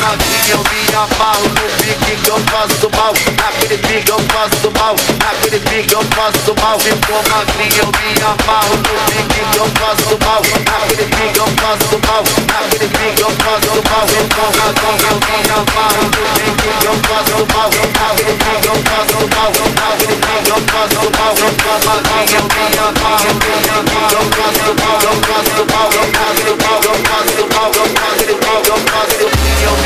novinha eu me amarro No pique que eu faço mal Naquele pique eu faço mal Naquele pique eu faço mal Se for magrinha eu me amarro No pique que eu faço mal Naquele pique eu faço mal Naquele pique eu faço mal Se for magrinha eu me amarro No pique que eu faço mal Naquele pique eu faço mal Naquele pique eu faço mal Se for magrinha eu me amarro No pique que eu faço mal Eu faço mal, eu faço mal, eu faço mal Eu faço mal, eu faço mal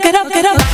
get up, get up.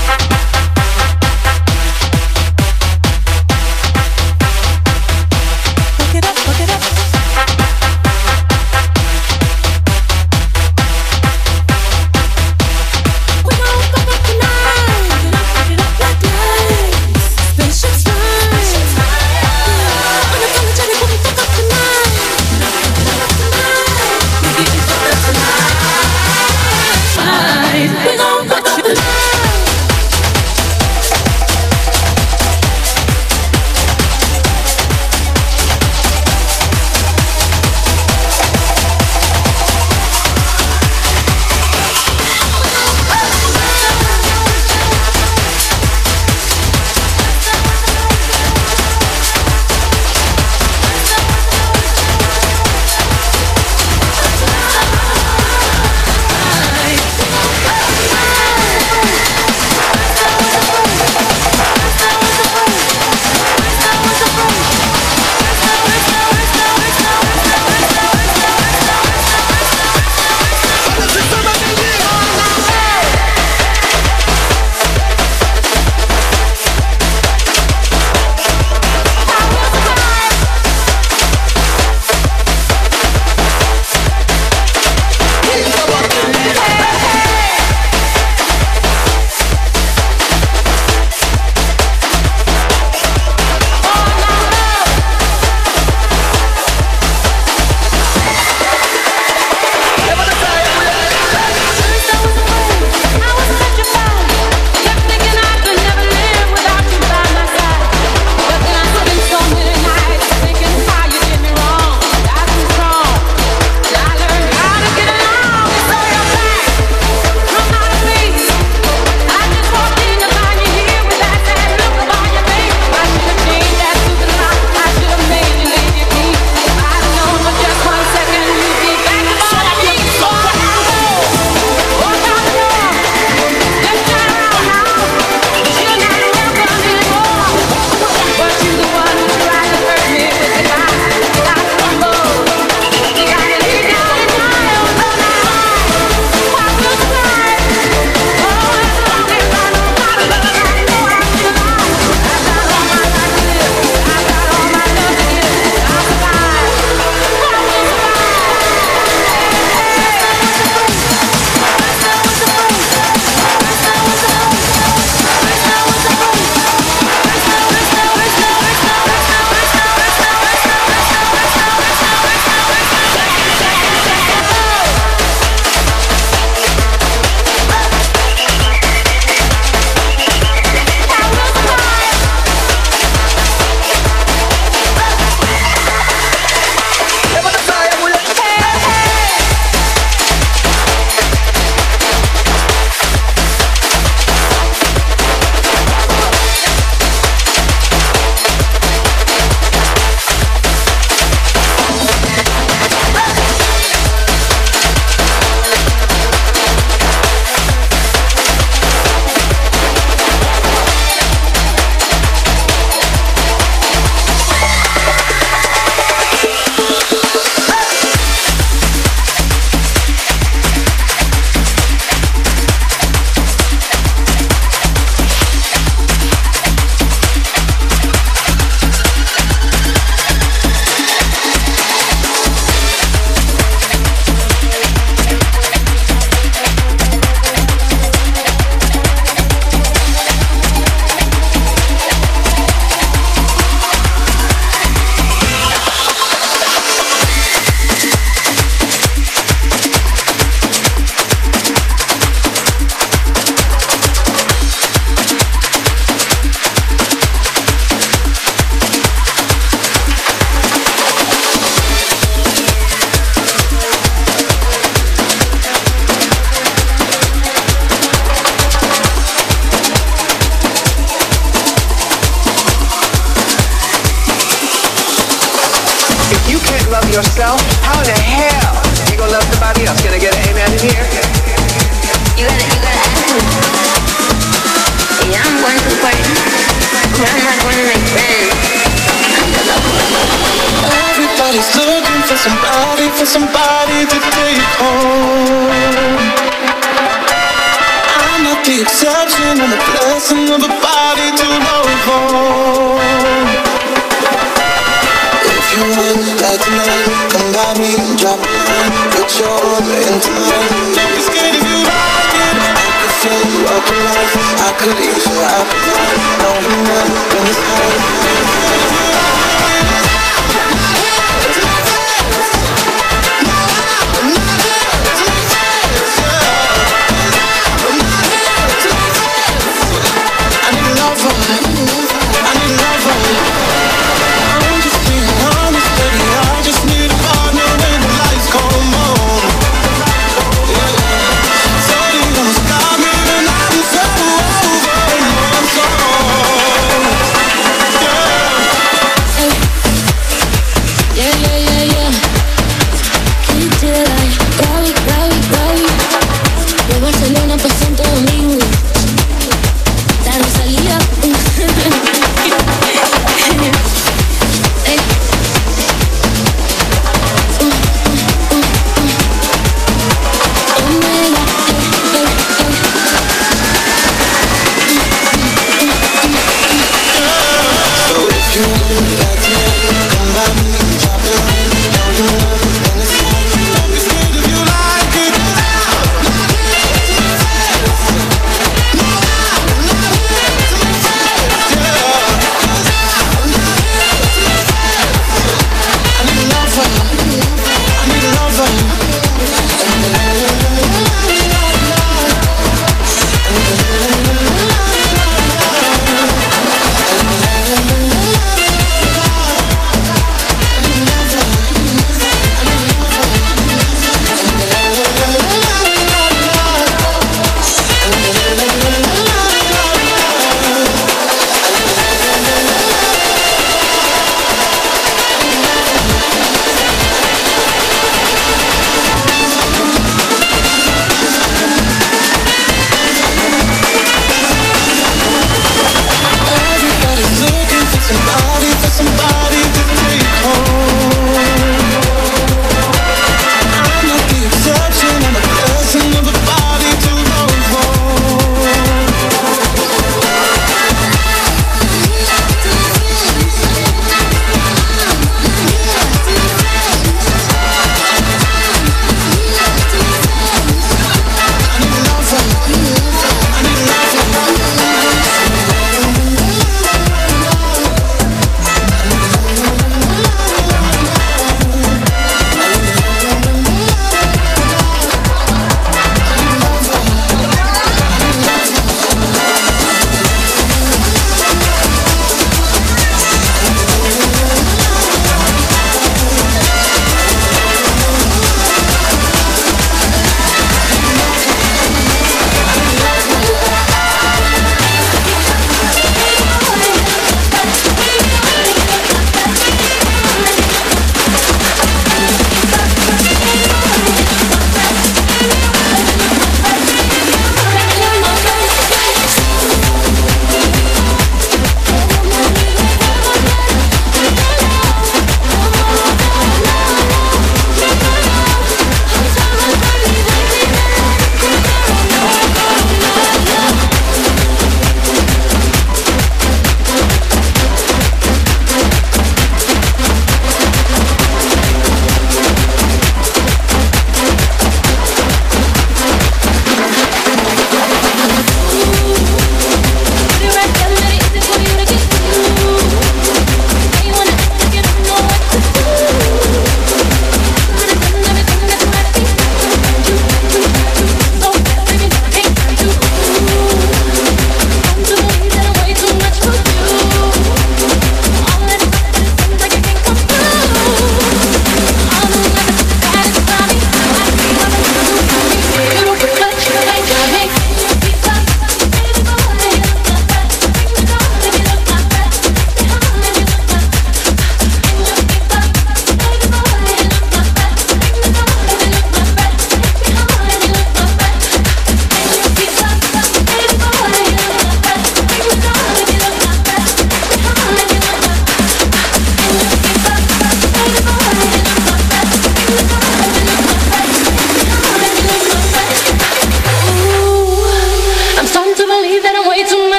Yourself,